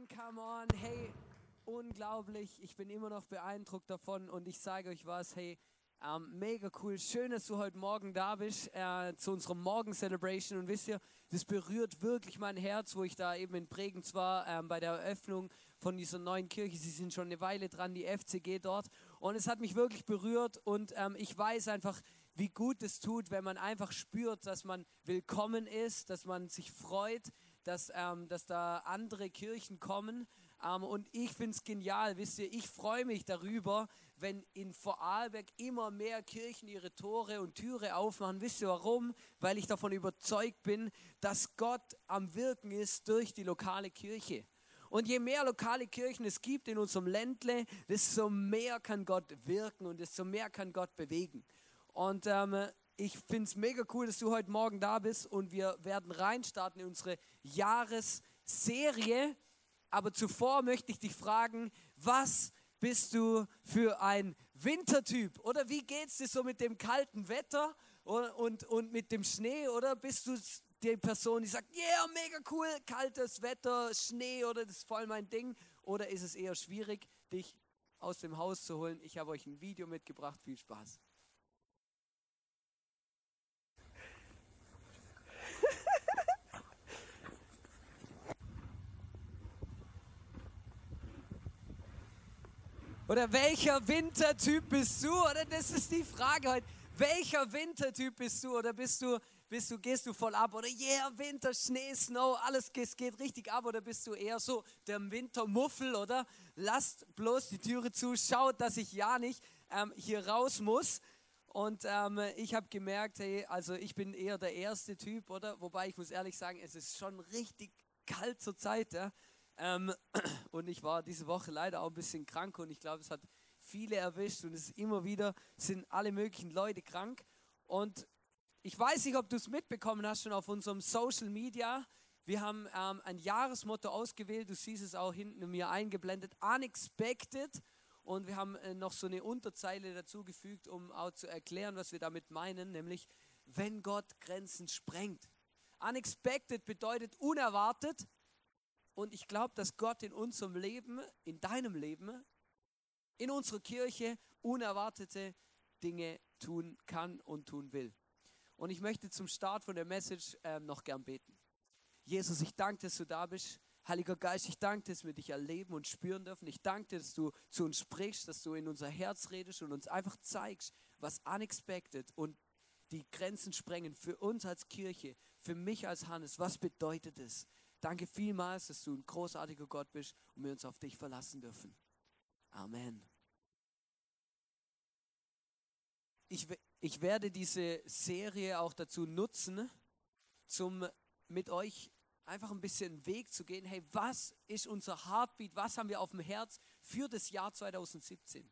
on, come on, hey, unglaublich. Ich bin immer noch beeindruckt davon und ich sage euch was, hey, ähm, mega cool. Schön, dass du heute Morgen da bist äh, zu unserer Morgen-Celebration. Und wisst ihr, das berührt wirklich mein Herz, wo ich da eben in Bregenz war ähm, bei der Eröffnung von dieser neuen Kirche. Sie sind schon eine Weile dran, die FCG dort. Und es hat mich wirklich berührt und ähm, ich weiß einfach, wie gut es tut, wenn man einfach spürt, dass man willkommen ist, dass man sich freut, dass, ähm, dass da andere Kirchen kommen. Ähm, und ich finde es genial, wisst ihr, ich freue mich darüber, wenn in Vorarlberg immer mehr Kirchen ihre Tore und Türe aufmachen. Wisst ihr warum? Weil ich davon überzeugt bin, dass Gott am Wirken ist durch die lokale Kirche. Und je mehr lokale Kirchen es gibt in unserem Ländle, desto mehr kann Gott wirken und desto mehr kann Gott bewegen. Und ähm, ich finde es mega cool, dass du heute Morgen da bist und wir werden reinstarten in unsere Jahresserie. Aber zuvor möchte ich dich fragen, was bist du für ein Wintertyp? Oder wie geht es dir so mit dem kalten Wetter und, und, und mit dem Schnee? Oder bist du die Person, die sagt, yeah, mega cool, kaltes Wetter, Schnee oder das ist voll mein Ding? Oder ist es eher schwierig, dich aus dem Haus zu holen? Ich habe euch ein Video mitgebracht. Viel Spaß. Oder welcher Wintertyp bist du? Oder das ist die Frage heute. Welcher Wintertyp bist du? Oder bist du, bist du, gehst du voll ab? Oder yeah, Winter, Schnee, Snow, alles geht, geht richtig ab? Oder bist du eher so der Wintermuffel? Oder lasst bloß die Türe zu, schaut, dass ich ja nicht ähm, hier raus muss. Und ähm, ich habe gemerkt, hey, also ich bin eher der erste Typ, oder? Wobei ich muss ehrlich sagen, es ist schon richtig kalt zur Zeit. Ja? Ähm, und ich war diese Woche leider auch ein bisschen krank und ich glaube, es hat viele erwischt und es immer wieder sind alle möglichen Leute krank. Und ich weiß nicht, ob du es mitbekommen hast schon auf unserem Social Media. Wir haben ähm, ein Jahresmotto ausgewählt, du siehst es auch hinten mir eingeblendet, Unexpected. Und wir haben äh, noch so eine Unterzeile dazugefügt, um auch zu erklären, was wir damit meinen, nämlich wenn Gott Grenzen sprengt. Unexpected bedeutet unerwartet, und ich glaube, dass Gott in unserem Leben, in deinem Leben, in unserer Kirche unerwartete Dinge tun kann und tun will. Und ich möchte zum Start von der Message äh, noch gern beten. Jesus, ich danke, dass du da bist. Heiliger Geist, ich danke, dass wir dich erleben und spüren dürfen. Ich danke, dass du zu uns sprichst, dass du in unser Herz redest und uns einfach zeigst, was unexpected und die Grenzen sprengen für uns als Kirche, für mich als Hannes. Was bedeutet es? Danke vielmals, dass du ein großartiger Gott bist und wir uns auf dich verlassen dürfen. Amen. Ich, ich werde diese Serie auch dazu nutzen, zum mit euch einfach ein bisschen Weg zu gehen. Hey, was ist unser Heartbeat? Was haben wir auf dem Herz für das Jahr 2017?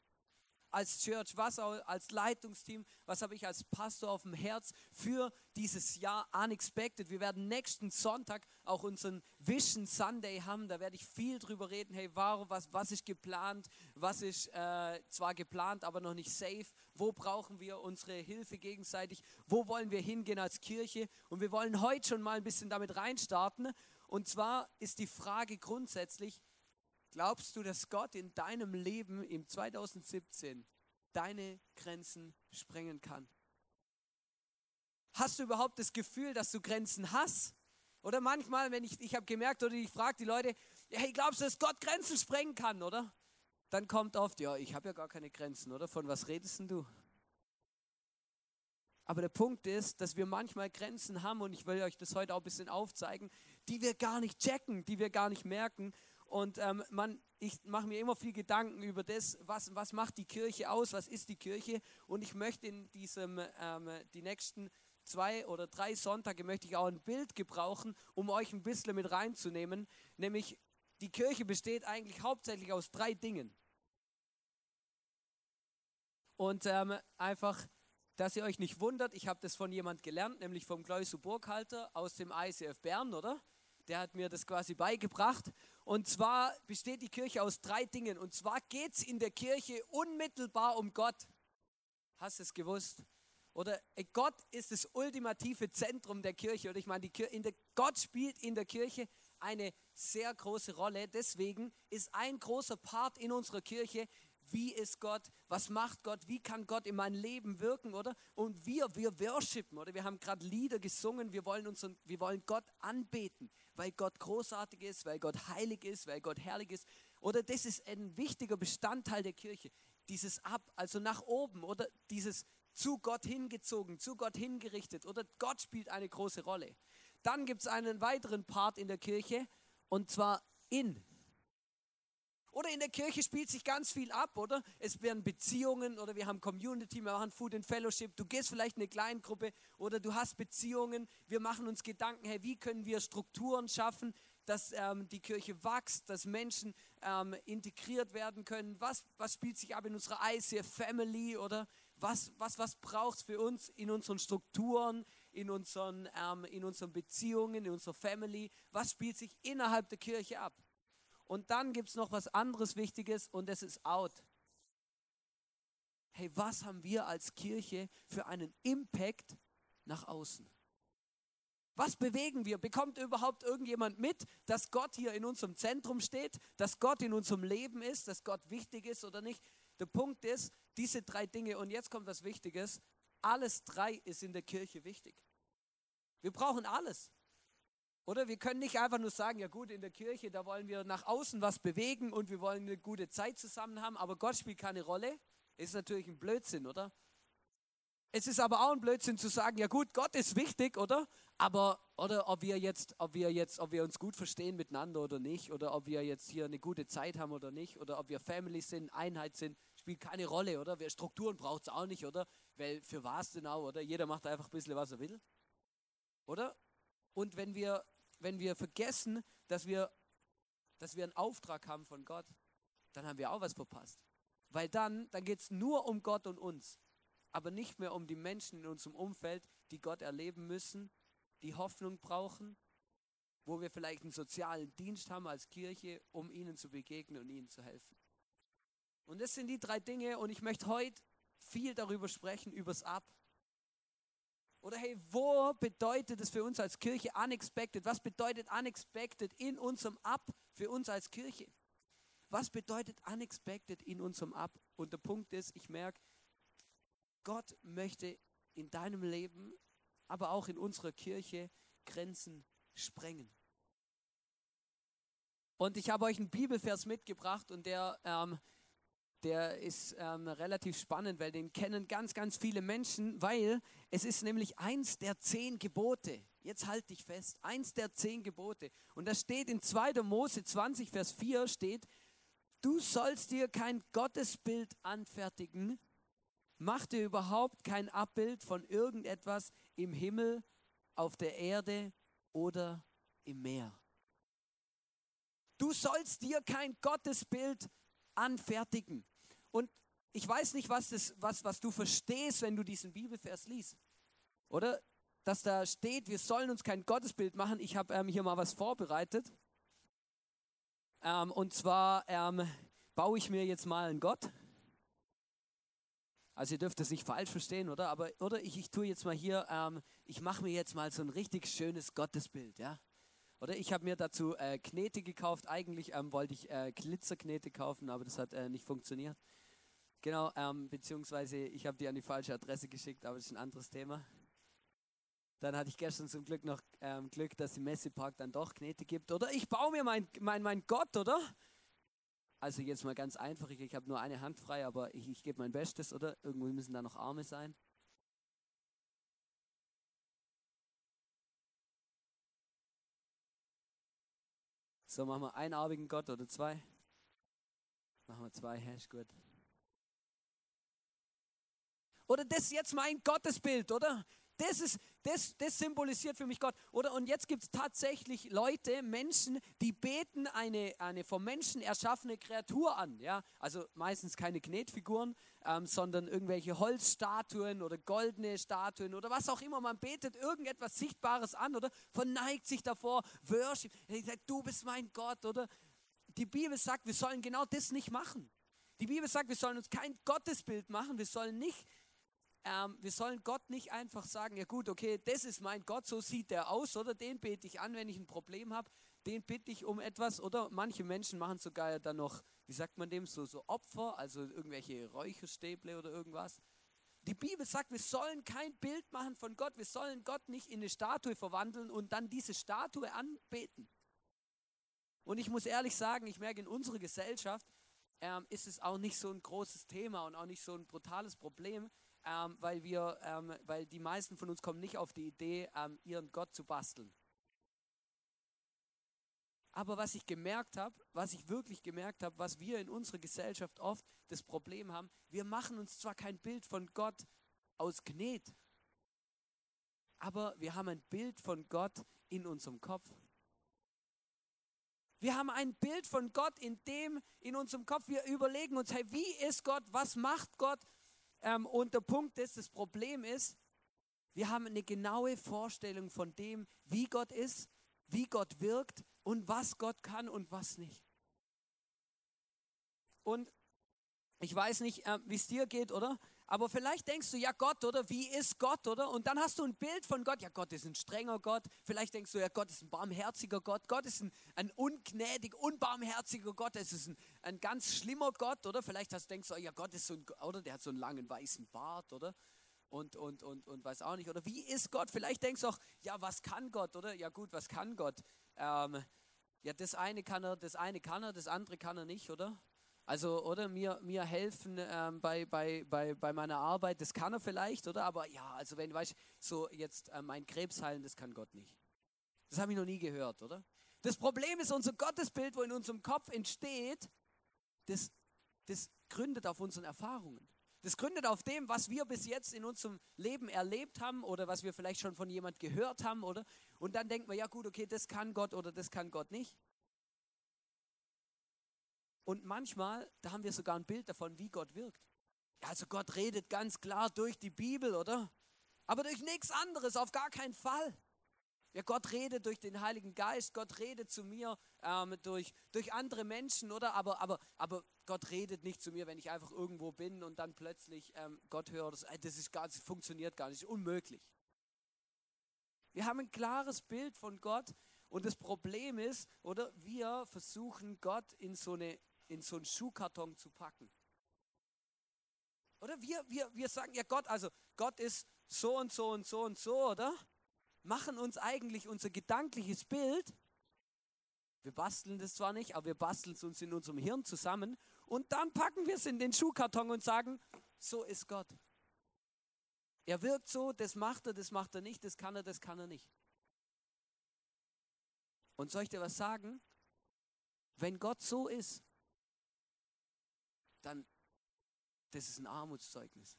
Als Church, was als Leitungsteam, was habe ich als Pastor auf dem Herz für dieses Jahr Unexpected. Wir werden nächsten Sonntag auch unseren Vision Sunday haben. Da werde ich viel drüber reden. Hey, warum, was, was ist geplant? Was ist äh, zwar geplant, aber noch nicht safe? Wo brauchen wir unsere Hilfe gegenseitig? Wo wollen wir hingehen als Kirche? Und wir wollen heute schon mal ein bisschen damit reinstarten. Und zwar ist die Frage grundsätzlich, Glaubst du, dass Gott in deinem Leben im 2017 deine Grenzen sprengen kann? Hast du überhaupt das Gefühl, dass du Grenzen hast? Oder manchmal, wenn ich, ich habe gemerkt, oder ich frage die Leute, hey, glaubst du, dass Gott Grenzen sprengen kann, oder? Dann kommt oft, ja, ich habe ja gar keine Grenzen, oder? Von was redest denn du? Aber der Punkt ist, dass wir manchmal Grenzen haben, und ich will euch das heute auch ein bisschen aufzeigen, die wir gar nicht checken, die wir gar nicht merken. Und ähm, man, ich mache mir immer viel Gedanken über das, was, was macht die Kirche aus, was ist die Kirche. Und ich möchte in diesem, ähm, die nächsten zwei oder drei Sonntage möchte ich auch ein Bild gebrauchen, um euch ein bisschen mit reinzunehmen. Nämlich, die Kirche besteht eigentlich hauptsächlich aus drei Dingen. Und ähm, einfach, dass ihr euch nicht wundert, ich habe das von jemand gelernt, nämlich vom Kleusu Burghalter aus dem ICF Bern, oder? Der hat mir das quasi beigebracht. Und zwar besteht die Kirche aus drei Dingen. Und zwar geht es in der Kirche unmittelbar um Gott. Hast du es gewusst? Oder äh, Gott ist das ultimative Zentrum der Kirche. Oder ich meine, der, Gott spielt in der Kirche eine sehr große Rolle. Deswegen ist ein großer Part in unserer Kirche, wie ist Gott, was macht Gott, wie kann Gott in mein Leben wirken, oder? Und wir, wir worshipen, oder? Wir haben gerade Lieder gesungen, wir wollen, uns, wir wollen Gott anbeten, weil Gott großartig ist, weil Gott heilig ist, weil Gott herrlich ist. Oder das ist ein wichtiger Bestandteil der Kirche, dieses Ab, also nach oben, oder dieses zu Gott hingezogen, zu Gott hingerichtet, oder Gott spielt eine große Rolle. Dann gibt es einen weiteren Part in der Kirche, und zwar in oder in der Kirche spielt sich ganz viel ab, oder? Es werden Beziehungen oder wir haben Community, wir machen Food and Fellowship. Du gehst vielleicht in eine Kleingruppe oder du hast Beziehungen. Wir machen uns Gedanken, hey, wie können wir Strukturen schaffen, dass ähm, die Kirche wächst, dass Menschen ähm, integriert werden können. Was, was spielt sich ab in unserer ICF Family oder was, was, was braucht es für uns in unseren Strukturen, in unseren, ähm, in unseren Beziehungen, in unserer Family? Was spielt sich innerhalb der Kirche ab? Und dann gibt es noch was anderes Wichtiges und das ist out. Hey, was haben wir als Kirche für einen Impact nach außen? Was bewegen wir? Bekommt überhaupt irgendjemand mit, dass Gott hier in unserem Zentrum steht, dass Gott in unserem Leben ist, dass Gott wichtig ist oder nicht? Der Punkt ist, diese drei Dinge, und jetzt kommt was Wichtiges, alles drei ist in der Kirche wichtig. Wir brauchen alles. Oder wir können nicht einfach nur sagen, ja gut, in der Kirche, da wollen wir nach außen was bewegen und wir wollen eine gute Zeit zusammen haben, aber Gott spielt keine Rolle. Ist natürlich ein Blödsinn, oder? Es ist aber auch ein Blödsinn zu sagen, ja gut, Gott ist wichtig, oder? Aber oder ob wir jetzt, ob wir jetzt, ob wir uns gut verstehen miteinander oder nicht, oder ob wir jetzt hier eine gute Zeit haben oder nicht, oder ob wir Family sind, Einheit sind, spielt keine Rolle, oder? Wer Strukturen braucht es auch nicht, oder? Weil für was denn auch, oder? Jeder macht einfach ein bisschen, was er will, oder? Und wenn wir wenn wir vergessen, dass wir, dass wir einen Auftrag haben von Gott, dann haben wir auch was verpasst. Weil dann, dann geht es nur um Gott und uns, aber nicht mehr um die Menschen in unserem Umfeld, die Gott erleben müssen, die Hoffnung brauchen, wo wir vielleicht einen sozialen Dienst haben als Kirche, um ihnen zu begegnen und ihnen zu helfen. Und das sind die drei Dinge und ich möchte heute viel darüber sprechen, übers Ab. Oder hey, wo bedeutet es für uns als Kirche unexpected? Was bedeutet unexpected in unserem Ab für uns als Kirche? Was bedeutet unexpected in unserem Ab? Und der Punkt ist, ich merke, Gott möchte in deinem Leben, aber auch in unserer Kirche Grenzen sprengen. Und ich habe euch einen Bibelvers mitgebracht und der ähm, der ist ähm, relativ spannend, weil den kennen ganz, ganz viele Menschen, weil es ist nämlich eins der zehn Gebote. Jetzt halt dich fest, eins der zehn Gebote. Und das steht in 2. Mose 20, Vers 4 steht, du sollst dir kein Gottesbild anfertigen, mach dir überhaupt kein Abbild von irgendetwas im Himmel, auf der Erde oder im Meer. Du sollst dir kein Gottesbild anfertigen. Und ich weiß nicht, was, das, was, was du verstehst, wenn du diesen Bibelvers liest. Oder? Dass da steht, wir sollen uns kein Gottesbild machen. Ich habe ähm, hier mal was vorbereitet. Ähm, und zwar ähm, baue ich mir jetzt mal einen Gott. Also ihr dürft das nicht falsch verstehen, oder? Aber oder ich, ich tue jetzt mal hier, ähm, ich mache mir jetzt mal so ein richtig schönes Gottesbild, ja? Oder ich habe mir dazu äh, Knete gekauft. Eigentlich ähm, wollte ich äh, Glitzerknete kaufen, aber das hat äh, nicht funktioniert. Genau, ähm, beziehungsweise ich habe die an die falsche Adresse geschickt, aber das ist ein anderes Thema. Dann hatte ich gestern zum Glück noch ähm, Glück, dass die Messepark dann doch Knete gibt. Oder ich baue mir mein, mein, mein Gott, oder? Also jetzt mal ganz einfach, ich, ich habe nur eine Hand frei, aber ich, ich gebe mein Bestes, oder? Irgendwo müssen da noch Arme sein. So, machen wir einarmigen Gott oder zwei? Machen wir zwei, Hash, gut. Oder das ist jetzt mein Gottesbild, oder? Das, ist, das, das symbolisiert für mich Gott. Oder und jetzt gibt es tatsächlich Leute, Menschen, die beten eine, eine vom Menschen erschaffene Kreatur an. Ja? Also meistens keine Knetfiguren, ähm, sondern irgendwelche Holzstatuen oder goldene Statuen oder was auch immer. Man betet irgendetwas Sichtbares an oder verneigt sich davor, worship. Sagt, du bist mein Gott. Oder die Bibel sagt, wir sollen genau das nicht machen. Die Bibel sagt, wir sollen uns kein Gottesbild machen. Wir sollen nicht ähm, wir sollen Gott nicht einfach sagen, ja gut, okay, das ist mein Gott, so sieht der aus, oder den bete ich an, wenn ich ein Problem habe, den bitte ich um etwas. Oder manche Menschen machen sogar dann noch, wie sagt man dem, so, so Opfer, also irgendwelche Räucherstäble oder irgendwas. Die Bibel sagt, wir sollen kein Bild machen von Gott. Wir sollen Gott nicht in eine Statue verwandeln und dann diese Statue anbeten. Und ich muss ehrlich sagen, ich merke in unserer Gesellschaft ähm, ist es auch nicht so ein großes Thema und auch nicht so ein brutales Problem, ähm, weil wir, ähm, weil die meisten von uns kommen nicht auf die Idee, ähm, ihren Gott zu basteln. Aber was ich gemerkt habe, was ich wirklich gemerkt habe, was wir in unserer Gesellschaft oft das Problem haben, wir machen uns zwar kein Bild von Gott aus Knet, aber wir haben ein Bild von Gott in unserem Kopf. Wir haben ein Bild von Gott in dem, in unserem Kopf. Wir überlegen uns, hey, wie ist Gott? Was macht Gott? Ähm, und der Punkt ist, das Problem ist, wir haben eine genaue Vorstellung von dem, wie Gott ist, wie Gott wirkt und was Gott kann und was nicht. Und ich weiß nicht, äh, wie es dir geht, oder? Aber vielleicht denkst du, ja Gott, oder? Wie ist Gott, oder? Und dann hast du ein Bild von Gott. Ja, Gott ist ein strenger Gott. Vielleicht denkst du, ja, Gott ist ein barmherziger Gott. Gott ist ein, ein ungnädig, unbarmherziger Gott. Es ist ein, ein ganz schlimmer Gott, oder? Vielleicht hast, denkst du, ja, Gott ist so ein, oder? Der hat so einen langen weißen Bart, oder? Und, und, und, und weiß auch nicht. Oder wie ist Gott? Vielleicht denkst du auch, ja, was kann Gott, oder? Ja, gut, was kann Gott? Ähm, ja, das eine kann er, das eine kann er, das andere kann er nicht, oder? Also, oder mir, mir helfen ähm, bei, bei, bei, bei meiner Arbeit, das kann er vielleicht, oder? Aber ja, also wenn, weißt so jetzt äh, mein Krebs heilen, das kann Gott nicht. Das habe ich noch nie gehört, oder? Das Problem ist, unser Gottesbild, wo in unserem Kopf entsteht, das, das gründet auf unseren Erfahrungen. Das gründet auf dem, was wir bis jetzt in unserem Leben erlebt haben oder was wir vielleicht schon von jemand gehört haben, oder? Und dann denkt man, ja gut, okay, das kann Gott oder das kann Gott nicht. Und manchmal, da haben wir sogar ein Bild davon, wie Gott wirkt. Also Gott redet ganz klar durch die Bibel, oder? Aber durch nichts anderes, auf gar keinen Fall. Ja, Gott redet durch den Heiligen Geist, Gott redet zu mir ähm, durch, durch andere Menschen, oder? Aber, aber, aber Gott redet nicht zu mir, wenn ich einfach irgendwo bin und dann plötzlich ähm, Gott höre. Das, das, ist gar, das funktioniert gar nicht, unmöglich. Wir haben ein klares Bild von Gott und das Problem ist, oder wir versuchen Gott in so, eine, in so einen Schuhkarton zu packen. Oder wir, wir, wir sagen ja Gott, also Gott ist so und so und so und so, oder? Machen uns eigentlich unser gedankliches Bild. Wir basteln das zwar nicht, aber wir basteln es uns in unserem Hirn zusammen und dann packen wir es in den Schuhkarton und sagen, so ist Gott. Er wirkt so, das macht er, das macht er nicht, das kann er, das kann er nicht. Und soll ich dir was sagen? Wenn Gott so ist, dann, das ist ein Armutszeugnis.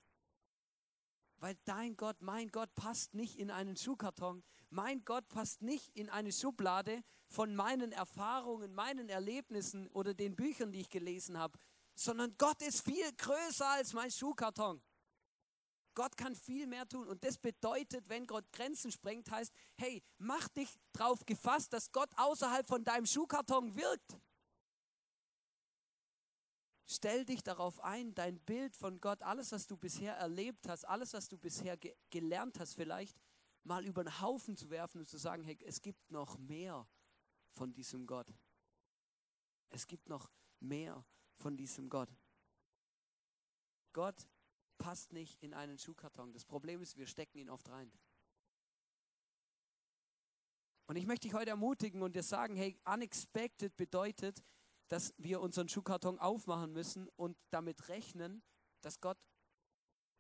Weil dein Gott, mein Gott passt nicht in einen Schuhkarton. Mein Gott passt nicht in eine Schublade von meinen Erfahrungen, meinen Erlebnissen oder den Büchern, die ich gelesen habe, sondern Gott ist viel größer als mein Schuhkarton. Gott kann viel mehr tun und das bedeutet, wenn Gott Grenzen sprengt, heißt, hey, mach dich drauf gefasst, dass Gott außerhalb von deinem Schuhkarton wirkt. Stell dich darauf ein, dein Bild von Gott, alles, was du bisher erlebt hast, alles, was du bisher ge gelernt hast, vielleicht mal über den Haufen zu werfen und zu sagen, hey, es gibt noch mehr von diesem Gott. Es gibt noch mehr von diesem Gott. Gott passt nicht in einen Schuhkarton. Das Problem ist, wir stecken ihn oft rein. Und ich möchte dich heute ermutigen und dir sagen, hey, unexpected bedeutet, dass wir unseren Schuhkarton aufmachen müssen und damit rechnen, dass Gott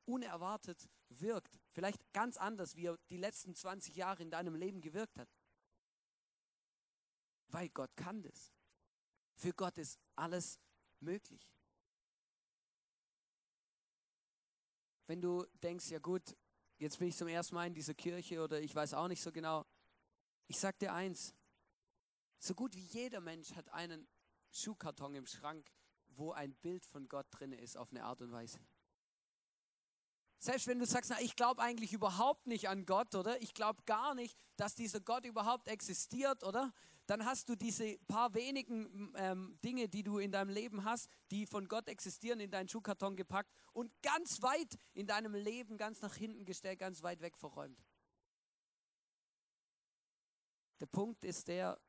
unerwartet wirkt. Vielleicht ganz anders, wie er die letzten 20 Jahre in deinem Leben gewirkt hat. Weil Gott kann das. Für Gott ist alles möglich. Wenn du denkst, ja gut, jetzt bin ich zum ersten Mal in dieser Kirche oder ich weiß auch nicht so genau, ich sag dir eins, so gut wie jeder Mensch hat einen Schuhkarton im Schrank, wo ein Bild von Gott drin ist, auf eine Art und Weise. Selbst wenn du sagst, na, ich glaube eigentlich überhaupt nicht an Gott, oder? Ich glaube gar nicht, dass dieser Gott überhaupt existiert, oder? Dann hast du diese paar wenigen ähm, Dinge, die du in deinem Leben hast, die von Gott existieren, in deinen Schuhkarton gepackt und ganz weit in deinem Leben, ganz nach hinten gestellt, ganz weit weg verräumt. Der Punkt ist der,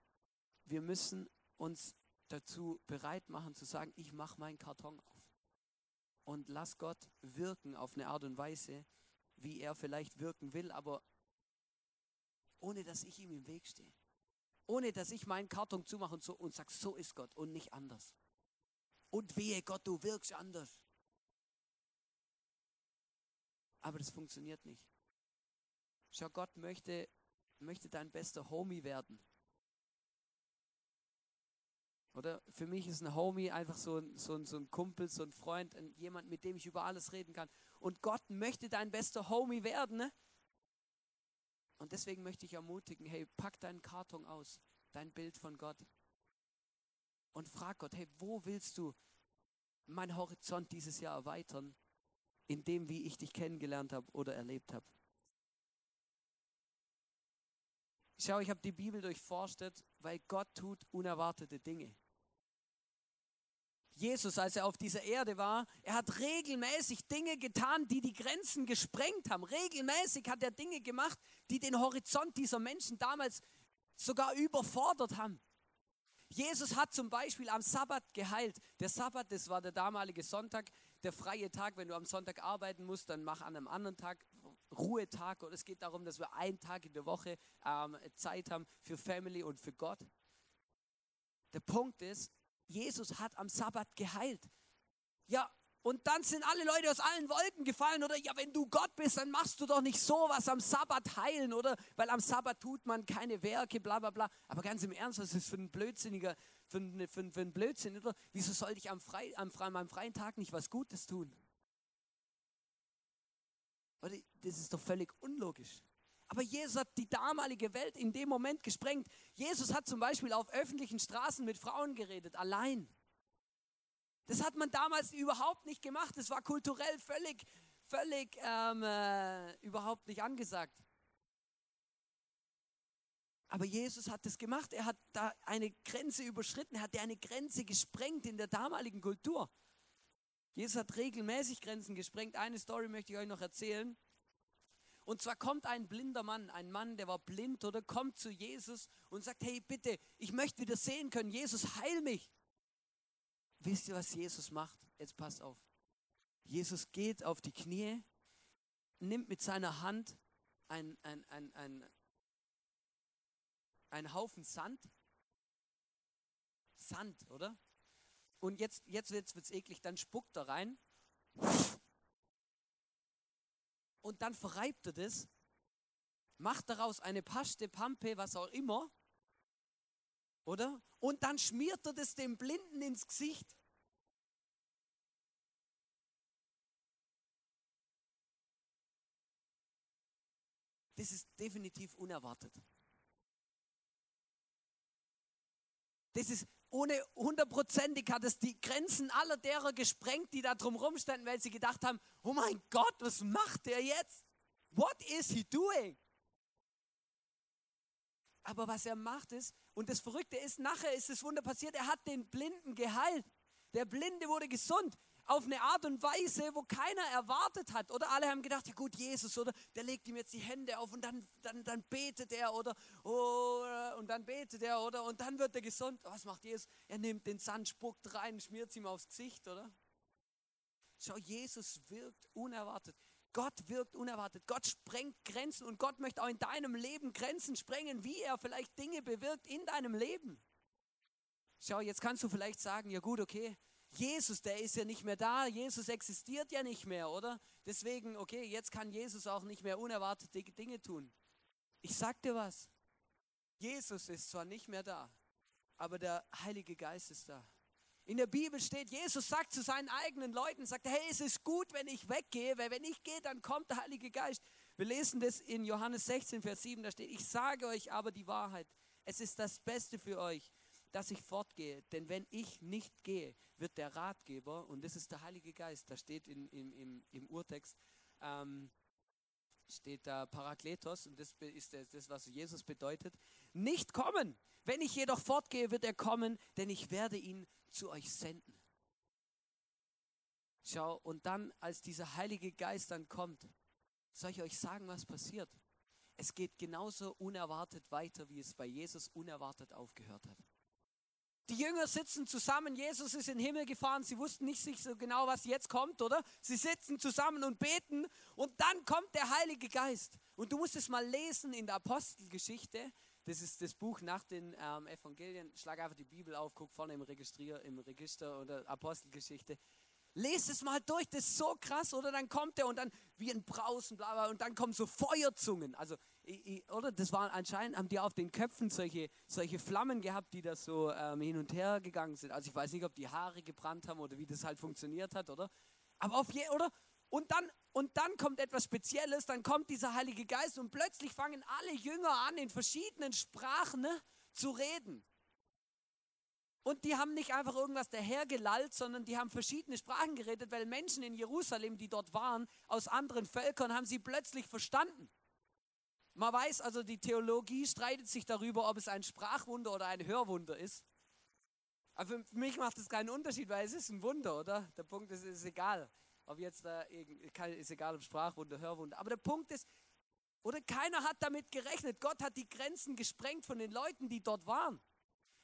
wir müssen uns dazu bereit machen zu sagen, ich mache meinen Karton auf und lass Gott wirken auf eine Art und Weise, wie er vielleicht wirken will, aber ohne dass ich ihm im Weg stehe. Ohne dass ich meinen Karton zumache und, so, und sage, so ist Gott und nicht anders. Und wehe Gott, du wirkst anders. Aber das funktioniert nicht. Schau, Gott möchte, möchte dein bester Homie werden. Oder für mich ist ein Homie einfach so ein, so so ein Kumpel, so ein Freund, ein, jemand, mit dem ich über alles reden kann. Und Gott möchte dein bester Homie werden. Ne? Und deswegen möchte ich ermutigen, hey, pack deinen Karton aus, dein Bild von Gott. Und frag Gott, hey, wo willst du meinen Horizont dieses Jahr erweitern, in dem, wie ich dich kennengelernt habe oder erlebt habe? Schau, ich habe die Bibel durchforstet, weil Gott tut unerwartete Dinge. Jesus, als er auf dieser Erde war, er hat regelmäßig Dinge getan, die die Grenzen gesprengt haben. Regelmäßig hat er Dinge gemacht, die den Horizont dieser Menschen damals sogar überfordert haben. Jesus hat zum Beispiel am Sabbat geheilt. Der Sabbat, das war der damalige Sonntag, der freie Tag. Wenn du am Sonntag arbeiten musst, dann mach an einem anderen Tag Ruhetag. Und es geht darum, dass wir einen Tag in der Woche ähm, Zeit haben für Family und für Gott. Der Punkt ist, Jesus hat am Sabbat geheilt. Ja, und dann sind alle Leute aus allen Wolken gefallen, oder? Ja, wenn du Gott bist, dann machst du doch nicht sowas am Sabbat heilen, oder? Weil am Sabbat tut man keine Werke, bla bla bla. Aber ganz im Ernst, was ist für ein blödsinniger, für ein, für ein, für ein Blödsinn, oder? Wieso sollte ich am, frei, am, am freien Tag nicht was Gutes tun? Oder? Das ist doch völlig unlogisch. Aber Jesus hat die damalige Welt in dem Moment gesprengt. Jesus hat zum Beispiel auf öffentlichen Straßen mit Frauen geredet, allein. Das hat man damals überhaupt nicht gemacht. Das war kulturell völlig, völlig ähm, äh, überhaupt nicht angesagt. Aber Jesus hat das gemacht. Er hat da eine Grenze überschritten. Er hat eine Grenze gesprengt in der damaligen Kultur. Jesus hat regelmäßig Grenzen gesprengt. Eine Story möchte ich euch noch erzählen. Und zwar kommt ein blinder Mann, ein Mann, der war blind oder kommt zu Jesus und sagt, hey bitte, ich möchte wieder sehen können. Jesus, heil mich. Wisst ihr, was Jesus macht? Jetzt passt auf. Jesus geht auf die Knie, nimmt mit seiner Hand ein, ein, ein, ein, ein Haufen Sand. Sand, oder? Und jetzt, jetzt wird es eklig, dann spuckt er rein. Und dann verreibt er das, macht daraus eine Paste, Pampe, was auch immer oder? Und dann schmiert er das dem Blinden ins Gesicht. Das ist definitiv unerwartet. Das ist ohne hundertprozentig hat es die Grenzen aller derer gesprengt, die da drum rumstanden, weil sie gedacht haben, oh mein Gott, was macht der jetzt? What is he doing? Aber was er macht ist, und das Verrückte ist, nachher ist das Wunder passiert, er hat den Blinden geheilt. Der Blinde wurde gesund auf eine Art und Weise, wo keiner erwartet hat. Oder alle haben gedacht, ja gut, Jesus, oder der legt ihm jetzt die Hände auf und dann, dann, dann betet er, oder, oder und dann betet er, oder und dann wird er gesund. Was macht Jesus? Er nimmt den Sand, spuckt rein, schmiert ihm aufs Gesicht, oder? Schau, Jesus wirkt unerwartet. Gott wirkt unerwartet. Gott sprengt Grenzen und Gott möchte auch in deinem Leben Grenzen sprengen, wie er vielleicht Dinge bewirkt in deinem Leben. Schau, jetzt kannst du vielleicht sagen, ja gut, okay, Jesus, der ist ja nicht mehr da, Jesus existiert ja nicht mehr, oder? Deswegen, okay, jetzt kann Jesus auch nicht mehr unerwartete Dinge tun. Ich sag dir was, Jesus ist zwar nicht mehr da, aber der Heilige Geist ist da. In der Bibel steht, Jesus sagt zu seinen eigenen Leuten, sagt, hey, es ist gut, wenn ich weggehe, weil wenn ich gehe, dann kommt der Heilige Geist. Wir lesen das in Johannes 16, Vers 7, da steht, ich sage euch aber die Wahrheit. Es ist das Beste für euch, dass ich fortgehe. Denn wenn ich nicht gehe, wird der Ratgeber, und das ist der Heilige Geist, da steht in, in, im, im Urtext, ähm, steht da Parakletos, und das ist das, was Jesus bedeutet, nicht kommen. Wenn ich jedoch fortgehe, wird er kommen, denn ich werde ihn zu euch senden. Schau, und dann, als dieser Heilige Geist dann kommt, soll ich euch sagen, was passiert? Es geht genauso unerwartet weiter, wie es bei Jesus unerwartet aufgehört hat. Die Jünger sitzen zusammen, Jesus ist in den Himmel gefahren, sie wussten nicht so genau, was jetzt kommt, oder? Sie sitzen zusammen und beten und dann kommt der Heilige Geist. Und du musst es mal lesen in der Apostelgeschichte. Das ist das Buch nach den ähm, Evangelien. Schlag einfach die Bibel auf, guck vorne im, Registrier, im Register oder Apostelgeschichte. Lest es mal durch, das ist so krass, oder? Dann kommt er und dann wie ein Brausen, bla bla, und dann kommen so Feuerzungen. Also, oder? Das waren anscheinend, haben die auf den Köpfen solche, solche Flammen gehabt, die da so ähm, hin und her gegangen sind. Also, ich weiß nicht, ob die Haare gebrannt haben oder wie das halt funktioniert hat, oder? Aber auf je, oder? Und dann, und dann kommt etwas Spezielles, dann kommt dieser Heilige Geist und plötzlich fangen alle Jünger an, in verschiedenen Sprachen ne, zu reden. Und die haben nicht einfach irgendwas dahergelallt, sondern die haben verschiedene Sprachen geredet, weil Menschen in Jerusalem, die dort waren, aus anderen Völkern, haben sie plötzlich verstanden. Man weiß also, die Theologie streitet sich darüber, ob es ein Sprachwunder oder ein Hörwunder ist. Aber für mich macht es keinen Unterschied, weil es ist ein Wunder, oder? Der Punkt ist, es ist egal, ob jetzt da ist egal, ob Sprachwunder, Hörwunder. Aber der Punkt ist, oder keiner hat damit gerechnet. Gott hat die Grenzen gesprengt von den Leuten, die dort waren.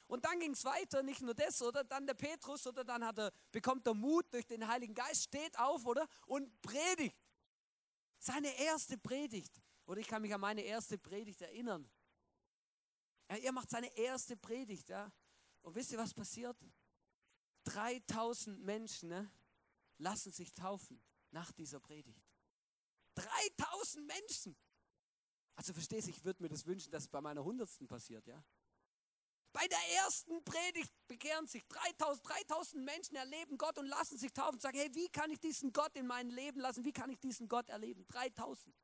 Und dann ging es weiter, nicht nur das, oder? Dann der Petrus, oder? Dann hat er, bekommt er Mut durch den Heiligen Geist, steht auf, oder? Und predigt. Seine erste Predigt. Oder ich kann mich an meine erste Predigt erinnern. Er, macht seine erste Predigt, ja. Und wisst ihr, was passiert? 3000 Menschen ne, lassen sich taufen nach dieser Predigt. 3000 Menschen! Also verstehst du, ich würde mir das wünschen, dass es bei meiner hundertsten passiert, ja. Bei der ersten Predigt bekehren sich 3000, 3000 Menschen erleben Gott und lassen sich taufen und sagen, hey, wie kann ich diesen Gott in mein Leben lassen? Wie kann ich diesen Gott erleben? 3000.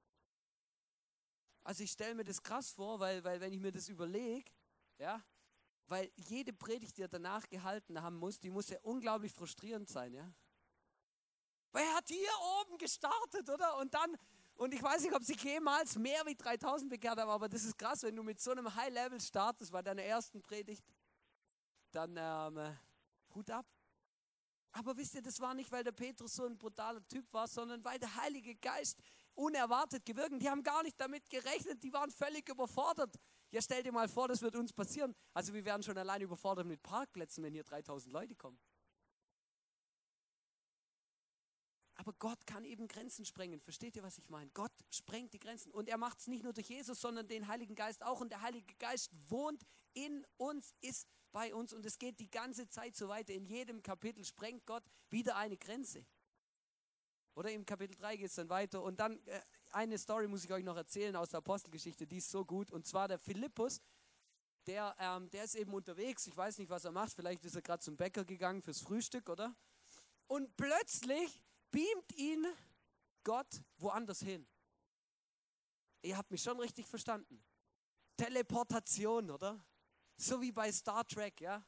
Also ich stelle mir das krass vor, weil, weil wenn ich mir das überlege, ja, weil jede Predigt, die er danach gehalten haben muss, die muss ja unglaublich frustrierend sein, ja. Weil er hat hier oben gestartet, oder? Und dann und ich weiß nicht, ob sich jemals mehr wie 3000 bekehrt haben, aber das ist krass, wenn du mit so einem High-Level startest bei deiner ersten Predigt, dann ähm, Hut ab. Aber wisst ihr, das war nicht, weil der Petrus so ein brutaler Typ war, sondern weil der Heilige Geist unerwartet gewirkt. Die haben gar nicht damit gerechnet, die waren völlig überfordert. Ja, stell dir mal vor, das wird uns passieren. Also wir werden schon allein überfordert mit Parkplätzen, wenn hier 3000 Leute kommen. Aber Gott kann eben Grenzen sprengen. Versteht ihr, was ich meine? Gott sprengt die Grenzen. Und er macht es nicht nur durch Jesus, sondern den Heiligen Geist auch. Und der Heilige Geist wohnt in uns, ist bei uns. Und es geht die ganze Zeit so weiter. In jedem Kapitel sprengt Gott wieder eine Grenze. Oder im Kapitel 3 geht es dann weiter. Und dann äh, eine Story muss ich euch noch erzählen aus der Apostelgeschichte, die ist so gut. Und zwar der Philippus, der, ähm, der ist eben unterwegs. Ich weiß nicht, was er macht. Vielleicht ist er gerade zum Bäcker gegangen fürs Frühstück, oder? Und plötzlich beamt ihn Gott woanders hin. Ihr habt mich schon richtig verstanden. Teleportation, oder? So wie bei Star Trek, ja?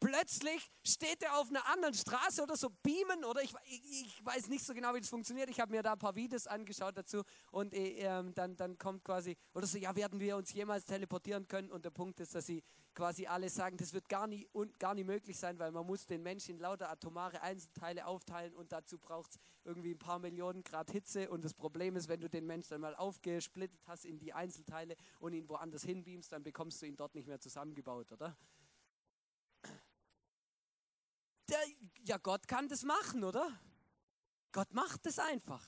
Plötzlich steht er auf einer anderen Straße oder so, beamen oder ich, ich, ich weiß nicht so genau, wie das funktioniert. Ich habe mir da ein paar Videos angeschaut dazu und äh, ähm, dann, dann kommt quasi, oder so, ja, werden wir uns jemals teleportieren können? Und der Punkt ist, dass sie quasi alle sagen, das wird gar nie, und, gar nie möglich sein, weil man muss den Menschen in lauter atomare Einzelteile aufteilen und dazu braucht es irgendwie ein paar Millionen Grad Hitze und das Problem ist, wenn du den Menschen mal aufgesplittet hast in die Einzelteile und ihn woanders hinbeamst, dann bekommst du ihn dort nicht mehr zusammengebaut, oder? Der, ja, Gott kann das machen, oder? Gott macht es einfach.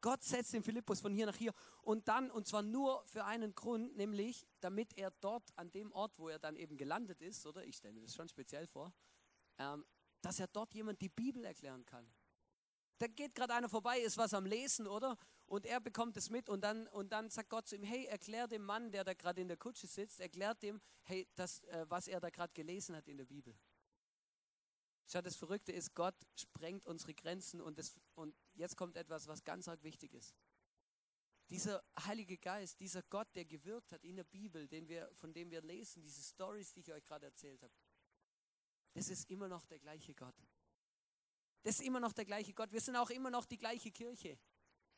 Gott setzt den Philippus von hier nach hier und dann, und zwar nur für einen Grund, nämlich damit er dort an dem Ort, wo er dann eben gelandet ist, oder ich stelle mir das schon speziell vor, ähm, dass er dort jemand die Bibel erklären kann. Da geht gerade einer vorbei, ist was am Lesen, oder? Und er bekommt es mit und dann, und dann sagt Gott zu ihm, hey, erklär dem Mann, der da gerade in der Kutsche sitzt, erklärt dem, hey, das, äh, was er da gerade gelesen hat in der Bibel. Schau, das Verrückte ist, Gott sprengt unsere Grenzen und, das, und jetzt kommt etwas, was ganz arg wichtig ist. Dieser Heilige Geist, dieser Gott, der gewirkt hat in der Bibel, den wir, von dem wir lesen, diese Stories, die ich euch gerade erzählt habe, das ist immer noch der gleiche Gott. Das ist immer noch der gleiche Gott. Wir sind auch immer noch die gleiche Kirche.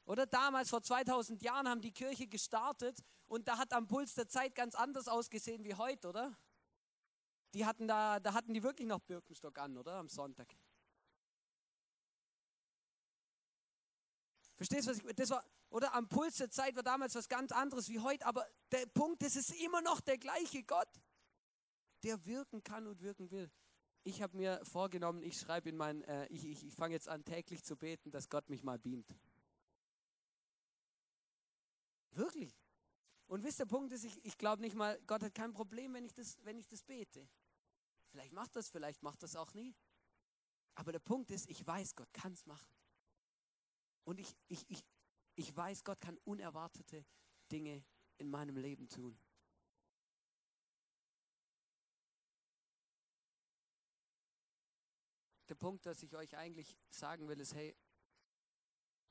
Oder damals, vor 2000 Jahren, haben die Kirche gestartet und da hat am Puls der Zeit ganz anders ausgesehen wie heute, oder? Die hatten da, da hatten die wirklich noch Birkenstock an, oder? Am Sonntag. Verstehst du, was ich, das war, oder am Puls der Zeit war damals was ganz anderes wie heute, aber der Punkt ist, es ist immer noch der gleiche Gott. der wirken kann und wirken will. Ich habe mir vorgenommen, ich schreibe in mein, äh, ich, ich, ich fange jetzt an täglich zu beten, dass Gott mich mal beamt. Wirklich. Und wisst der Punkt ist, ich, ich glaube nicht mal, Gott hat kein Problem, wenn ich, das, wenn ich das bete. Vielleicht macht das, vielleicht macht das auch nie. Aber der Punkt ist, ich weiß, Gott kann es machen. Und ich, ich, ich, ich weiß, Gott kann unerwartete Dinge in meinem Leben tun. Der Punkt, dass ich euch eigentlich sagen will, ist, hey,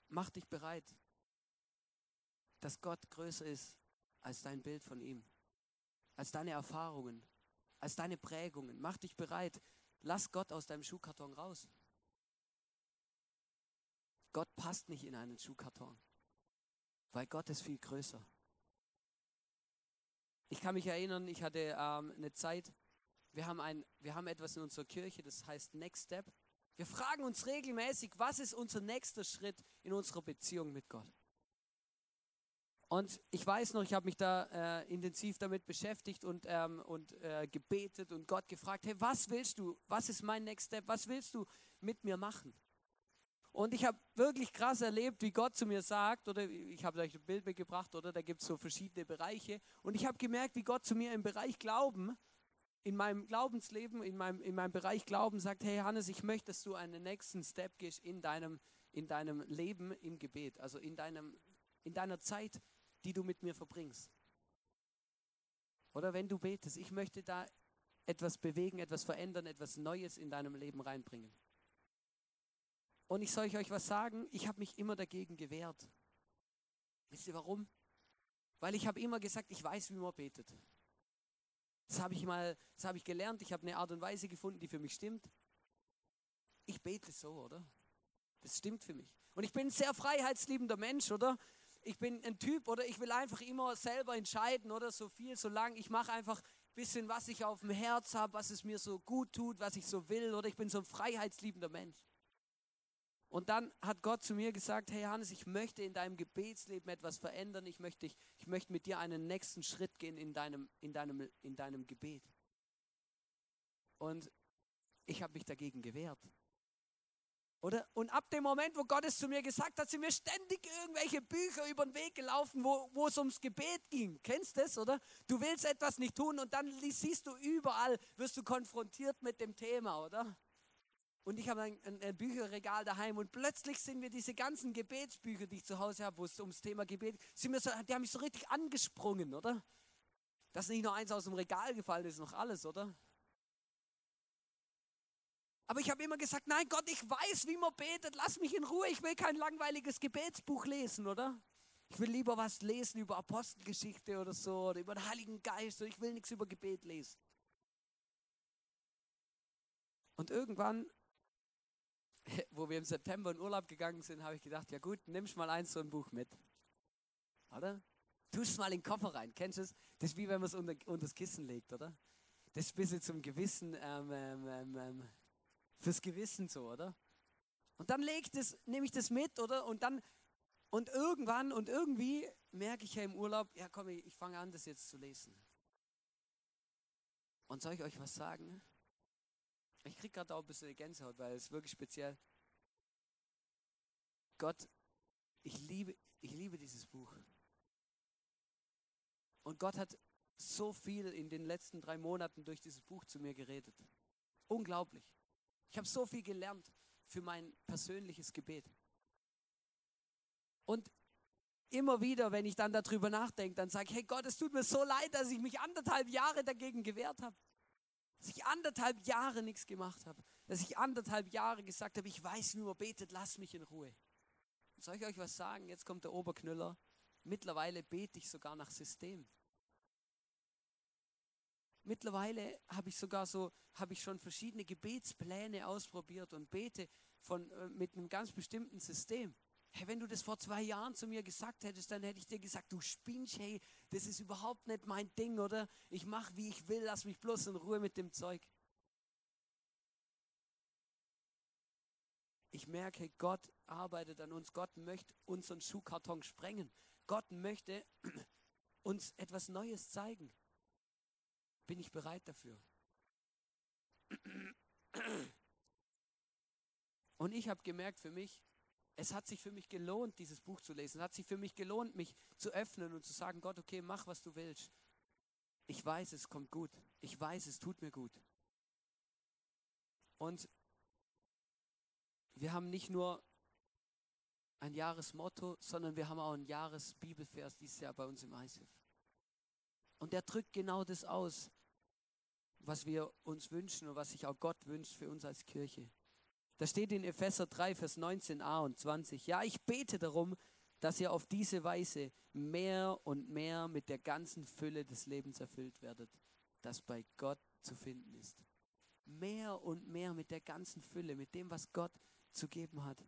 mach dich bereit, dass Gott größer ist als dein Bild von ihm, als deine Erfahrungen, als deine Prägungen. Mach dich bereit. Lass Gott aus deinem Schuhkarton raus. Gott passt nicht in einen Schuhkarton, weil Gott ist viel größer. Ich kann mich erinnern, ich hatte ähm, eine Zeit, wir haben, ein, wir haben etwas in unserer Kirche, das heißt Next Step. Wir fragen uns regelmäßig, was ist unser nächster Schritt in unserer Beziehung mit Gott? Und ich weiß noch, ich habe mich da äh, intensiv damit beschäftigt und, ähm, und äh, gebetet und Gott gefragt, hey, was willst du? Was ist mein Next Step? Was willst du mit mir machen? Und ich habe wirklich krass erlebt, wie Gott zu mir sagt, oder ich habe euch ein Bild mitgebracht, oder da gibt es so verschiedene Bereiche. Und ich habe gemerkt, wie Gott zu mir im Bereich Glauben, in meinem Glaubensleben, in meinem, in meinem Bereich Glauben sagt, hey Hannes, ich möchte, dass du einen nächsten Step gehst in deinem, in deinem Leben im Gebet, also in, deinem, in deiner Zeit die du mit mir verbringst. Oder wenn du betest, ich möchte da etwas bewegen, etwas verändern, etwas Neues in deinem Leben reinbringen. Und ich soll euch was sagen, ich habe mich immer dagegen gewehrt. Wisst ihr warum? Weil ich habe immer gesagt, ich weiß, wie man betet. Das habe ich mal, das habe ich gelernt, ich habe eine Art und Weise gefunden, die für mich stimmt. Ich bete so, oder? Das stimmt für mich. Und ich bin ein sehr freiheitsliebender Mensch, oder? Ich bin ein Typ oder ich will einfach immer selber entscheiden oder so viel, so lang. Ich mache einfach ein bisschen, was ich auf dem Herz habe, was es mir so gut tut, was ich so will oder ich bin so ein freiheitsliebender Mensch. Und dann hat Gott zu mir gesagt, hey Hannes, ich möchte in deinem Gebetsleben etwas verändern. Ich möchte, ich, möchte mit dir einen nächsten Schritt gehen in deinem, in deinem, in deinem Gebet. Und ich habe mich dagegen gewehrt. Oder? Und ab dem Moment, wo Gott es zu mir gesagt hat, sind mir ständig irgendwelche Bücher über den Weg gelaufen, wo, wo es ums Gebet ging. Kennst du das, oder? Du willst etwas nicht tun und dann siehst du überall, wirst du konfrontiert mit dem Thema, oder? Und ich habe ein, ein, ein, Bücherregal daheim und plötzlich sind mir diese ganzen Gebetsbücher, die ich zu Hause habe, wo es ums Thema Gebet sind mir so, die haben mich so richtig angesprungen, oder? Dass nicht nur eins aus dem Regal gefallen ist, noch alles, oder? Aber ich habe immer gesagt, nein Gott, ich weiß, wie man betet, lass mich in Ruhe, ich will kein langweiliges Gebetsbuch lesen, oder? Ich will lieber was lesen über Apostelgeschichte oder so, oder über den Heiligen Geist, oder ich will nichts über Gebet lesen. Und irgendwann, wo wir im September in Urlaub gegangen sind, habe ich gedacht, ja gut, nimmst mal eins so ein Buch mit. Oder? Tust mal in den Koffer rein. Kennst du es? Das ist wie wenn man es unter, unter das Kissen legt, oder? Das ist ein bisschen zum Gewissen ähm, ähm, ähm, ähm Fürs Gewissen so, oder? Und dann leg das, nehme ich das mit, oder? Und dann, und irgendwann und irgendwie merke ich ja im Urlaub, ja komm, ich, ich fange an, das jetzt zu lesen. Und soll ich euch was sagen? Ich kriege gerade auch ein bisschen Gänsehaut, weil es wirklich speziell. Gott, ich liebe, ich liebe dieses Buch. Und Gott hat so viel in den letzten drei Monaten durch dieses Buch zu mir geredet. Unglaublich. Ich habe so viel gelernt für mein persönliches Gebet. Und immer wieder, wenn ich dann darüber nachdenke, dann sage ich, hey Gott, es tut mir so leid, dass ich mich anderthalb Jahre dagegen gewehrt habe. Dass ich anderthalb Jahre nichts gemacht habe. Dass ich anderthalb Jahre gesagt habe, ich weiß, wie man betet, lass mich in Ruhe. Soll ich euch was sagen? Jetzt kommt der Oberknüller. Mittlerweile bete ich sogar nach System. Mittlerweile habe ich sogar so, habe ich schon verschiedene Gebetspläne ausprobiert und bete von, äh, mit einem ganz bestimmten System. Hey, wenn du das vor zwei Jahren zu mir gesagt hättest, dann hätte ich dir gesagt, du spinnst, hey, das ist überhaupt nicht mein Ding, oder? Ich mache, wie ich will, lass mich bloß in Ruhe mit dem Zeug. Ich merke, Gott arbeitet an uns. Gott möchte unseren Schuhkarton sprengen. Gott möchte uns etwas Neues zeigen. Bin ich bereit dafür? Und ich habe gemerkt für mich, es hat sich für mich gelohnt, dieses Buch zu lesen. Es hat sich für mich gelohnt, mich zu öffnen und zu sagen, Gott, okay, mach, was du willst. Ich weiß, es kommt gut. Ich weiß, es tut mir gut. Und wir haben nicht nur ein Jahresmotto, sondern wir haben auch ein Jahresbibelvers dieses Jahr bei uns im ISIF. Und der drückt genau das aus was wir uns wünschen und was sich auch Gott wünscht für uns als Kirche. Da steht in Epheser 3, Vers 19a und 20, ja, ich bete darum, dass ihr auf diese Weise mehr und mehr mit der ganzen Fülle des Lebens erfüllt werdet, das bei Gott zu finden ist. Mehr und mehr mit der ganzen Fülle, mit dem, was Gott zu geben hat.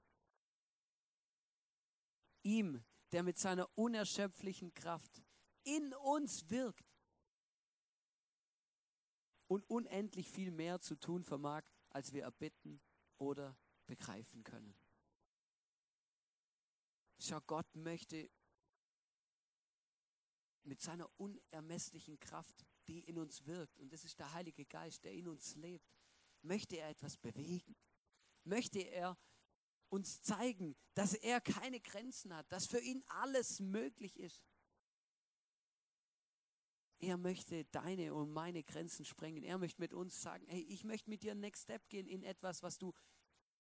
Ihm, der mit seiner unerschöpflichen Kraft in uns wirkt und unendlich viel mehr zu tun vermag, als wir erbitten oder begreifen können. Schau, Gott möchte mit seiner unermesslichen Kraft, die in uns wirkt, und das ist der Heilige Geist, der in uns lebt, möchte er etwas bewegen. Möchte er uns zeigen, dass er keine Grenzen hat, dass für ihn alles möglich ist. Er möchte deine und meine Grenzen sprengen. Er möchte mit uns sagen, hey, ich möchte mit dir Next Step gehen in etwas, was du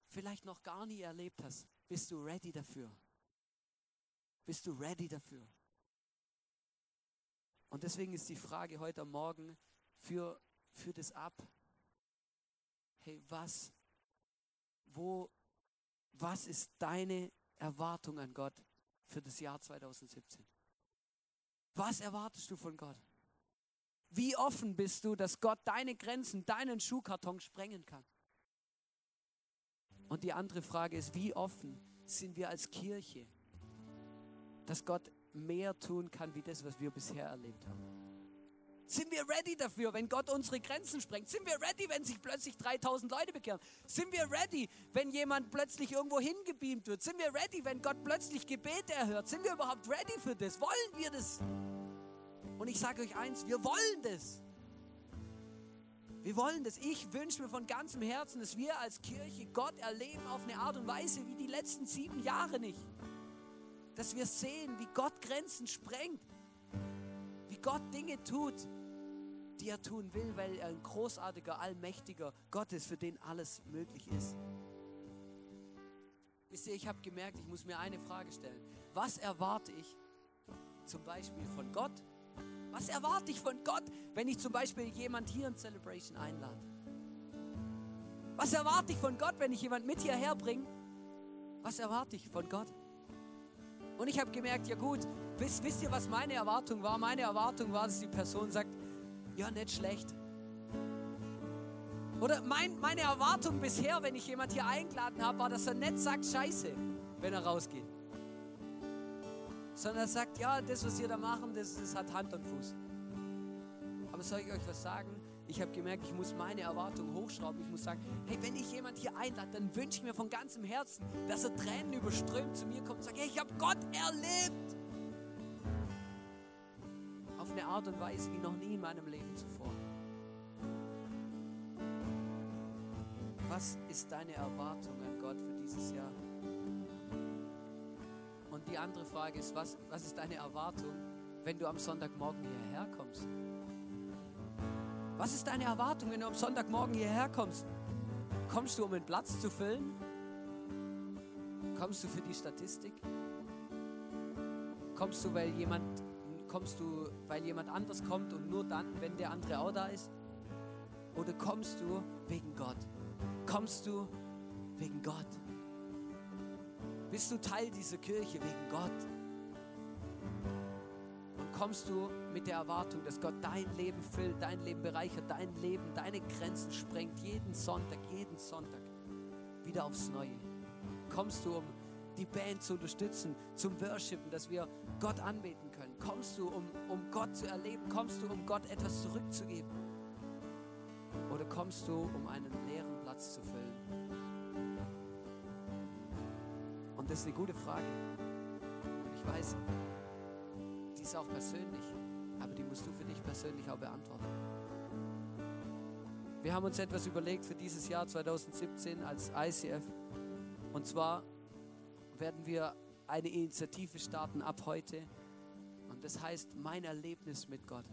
vielleicht noch gar nie erlebt hast. Bist du ready dafür? Bist du ready dafür? Und deswegen ist die Frage heute Morgen für, für das Ab. Hey, was, wo, was ist deine Erwartung an Gott für das Jahr 2017? Was erwartest du von Gott? Wie offen bist du, dass Gott deine Grenzen, deinen Schuhkarton sprengen kann? Und die andere Frage ist, wie offen sind wir als Kirche, dass Gott mehr tun kann, wie das, was wir bisher erlebt haben? Sind wir ready dafür, wenn Gott unsere Grenzen sprengt? Sind wir ready, wenn sich plötzlich 3000 Leute bekehren? Sind wir ready, wenn jemand plötzlich irgendwo hingebeamt wird? Sind wir ready, wenn Gott plötzlich Gebete erhört? Sind wir überhaupt ready für das? Wollen wir das? Und ich sage euch eins, wir wollen das. Wir wollen das. Ich wünsche mir von ganzem Herzen, dass wir als Kirche Gott erleben auf eine Art und Weise wie die letzten sieben Jahre nicht. Dass wir sehen, wie Gott Grenzen sprengt. Wie Gott Dinge tut, die er tun will, weil er ein großartiger, allmächtiger Gott ist, für den alles möglich ist. Wisst ihr, ich habe gemerkt, ich muss mir eine Frage stellen. Was erwarte ich zum Beispiel von Gott was erwarte ich von Gott, wenn ich zum Beispiel jemand hier in Celebration einlade? Was erwarte ich von Gott, wenn ich jemand mit hierher bringe? Was erwarte ich von Gott? Und ich habe gemerkt, ja gut, wisst, wisst ihr, was meine Erwartung war? Meine Erwartung war, dass die Person sagt, ja, nicht schlecht. Oder mein, meine Erwartung bisher, wenn ich jemand hier eingeladen habe, war, dass er nicht sagt, scheiße, wenn er rausgeht sondern er sagt, ja, das, was ihr da machen, das, das hat Hand und Fuß. Aber soll ich euch was sagen? Ich habe gemerkt, ich muss meine Erwartungen hochschrauben. Ich muss sagen, hey, wenn ich jemand hier einlade, dann wünsche ich mir von ganzem Herzen, dass er Tränen überströmt zu mir kommt und sagt, hey, ich habe Gott erlebt. Auf eine Art und Weise wie noch nie in meinem Leben zuvor. Was ist deine Erwartung an Gott für dieses Jahr? Und die andere Frage ist, was, was ist deine Erwartung, wenn du am Sonntagmorgen hierher kommst? Was ist deine Erwartung, wenn du am Sonntagmorgen hierher kommst? Kommst du, um einen Platz zu füllen? Kommst du für die Statistik? Kommst du, weil jemand, kommst du, weil jemand anders kommt und nur dann, wenn der andere auch da ist? Oder kommst du wegen Gott? Kommst du wegen Gott? Bist du Teil dieser Kirche wegen Gott? Und kommst du mit der Erwartung, dass Gott dein Leben füllt, dein Leben bereichert, dein Leben, deine Grenzen sprengt, jeden Sonntag, jeden Sonntag wieder aufs Neue? Kommst du, um die Band zu unterstützen, zum Worshipen, dass wir Gott anbeten können? Kommst du, um, um Gott zu erleben? Kommst du, um Gott etwas zurückzugeben? Oder kommst du, um einen leeren Platz zu füllen? Das ist eine gute Frage. Und ich weiß, die ist auch persönlich, aber die musst du für dich persönlich auch beantworten. Wir haben uns etwas überlegt für dieses Jahr 2017 als ICF. Und zwar werden wir eine Initiative starten ab heute. Und das heißt mein Erlebnis mit Gott.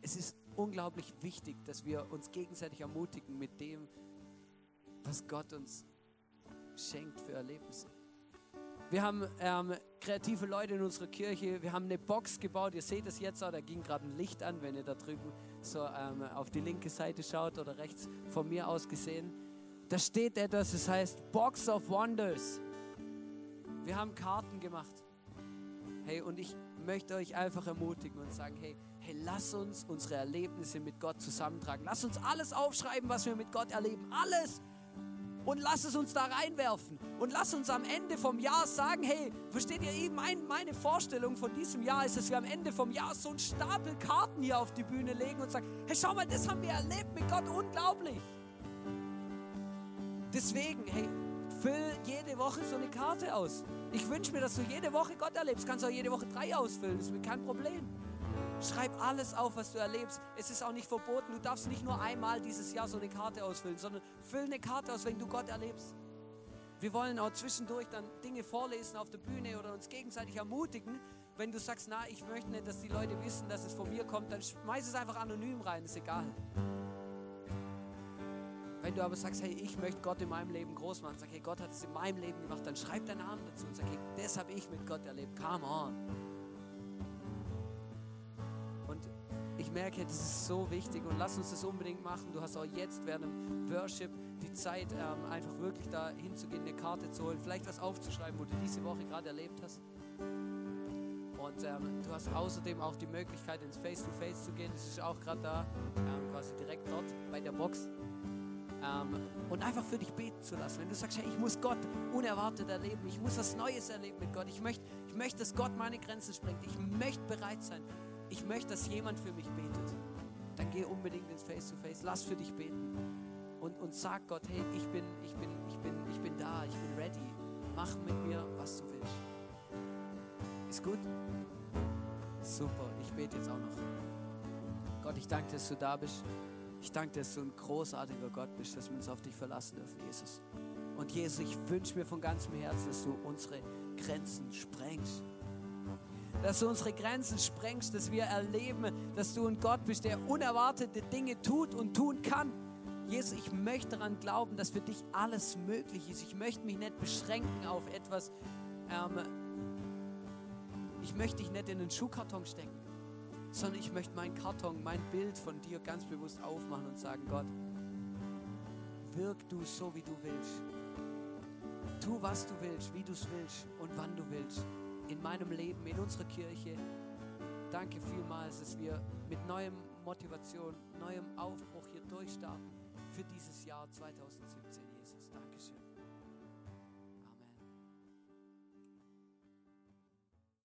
Es ist unglaublich wichtig, dass wir uns gegenseitig ermutigen mit dem, was Gott uns schenkt für Erlebnisse. Wir haben ähm, kreative Leute in unserer Kirche. Wir haben eine Box gebaut. Ihr seht es jetzt auch, da ging gerade ein Licht an, wenn ihr da drüben so ähm, auf die linke Seite schaut oder rechts von mir aus gesehen. Da steht etwas, das heißt Box of Wonders. Wir haben Karten gemacht. Hey, und ich möchte euch einfach ermutigen und sagen, hey, hey, lass uns unsere Erlebnisse mit Gott zusammentragen. Lass uns alles aufschreiben, was wir mit Gott erleben. Alles und lass es uns da reinwerfen. Und lass uns am Ende vom Jahr sagen, hey, versteht ihr mein, meine Vorstellung von diesem Jahr ist, dass wir am Ende vom Jahr so einen Stapel Karten hier auf die Bühne legen und sagen, hey, schau mal, das haben wir erlebt mit Gott, unglaublich. Deswegen, hey, füll jede Woche so eine Karte aus. Ich wünsche mir, dass du jede Woche Gott erlebst. Kannst auch jede Woche drei ausfüllen, das ist mir kein Problem. Schreib alles auf, was du erlebst. Es ist auch nicht verboten. Du darfst nicht nur einmal dieses Jahr so eine Karte ausfüllen, sondern füll eine Karte aus, wenn du Gott erlebst. Wir wollen auch zwischendurch dann Dinge vorlesen auf der Bühne oder uns gegenseitig ermutigen. Wenn du sagst, na, ich möchte nicht, dass die Leute wissen, dass es von mir kommt, dann schmeiß es einfach anonym rein, ist egal. Wenn du aber sagst, hey, ich möchte Gott in meinem Leben groß machen, sag, hey, Gott hat es in meinem Leben gemacht, dann schreib deinen Namen dazu und sag, hey, das habe ich mit Gott erlebt. Come on. Merke, das ist so wichtig und lass uns das unbedingt machen. Du hast auch jetzt während dem Worship die Zeit, ähm, einfach wirklich da hinzugehen, eine Karte zu holen, vielleicht was aufzuschreiben, wo du diese Woche gerade erlebt hast. Und ähm, du hast außerdem auch die Möglichkeit, ins Face-to-Face -face zu gehen. Das ist auch gerade da, ähm, quasi direkt dort bei der Box. Ähm, und einfach für dich beten zu lassen. Wenn du sagst, hey, ich muss Gott unerwartet erleben, ich muss was Neues erleben mit Gott, ich möchte, ich möchte, dass Gott meine Grenzen sprengt, ich möchte bereit sein, ich möchte, dass jemand für mich betet, dann geh unbedingt ins Face-to-Face, -face, lass für dich beten und, und sag Gott, hey, ich bin, ich, bin, ich, bin, ich bin da, ich bin ready, mach mit mir, was du willst. Ist gut? Super, ich bete jetzt auch noch. Gott, ich danke, dass du da bist. Ich danke, dass du ein großartiger Gott bist, dass wir uns auf dich verlassen dürfen, Jesus. Und Jesus, ich wünsche mir von ganzem Herzen, dass du unsere Grenzen sprengst dass du unsere Grenzen sprengst, dass wir erleben, dass du ein Gott bist, der unerwartete Dinge tut und tun kann. Jesus, ich möchte daran glauben, dass für dich alles möglich ist. Ich möchte mich nicht beschränken auf etwas. Ähm, ich möchte dich nicht in einen Schuhkarton stecken, sondern ich möchte meinen Karton, mein Bild von dir ganz bewusst aufmachen und sagen, Gott, wirk du so, wie du willst. Tu, was du willst, wie du es willst und wann du willst in meinem Leben, in unserer Kirche. Danke vielmals, dass wir mit neuem Motivation, neuem Aufbruch hier durchstarten für dieses Jahr 2017.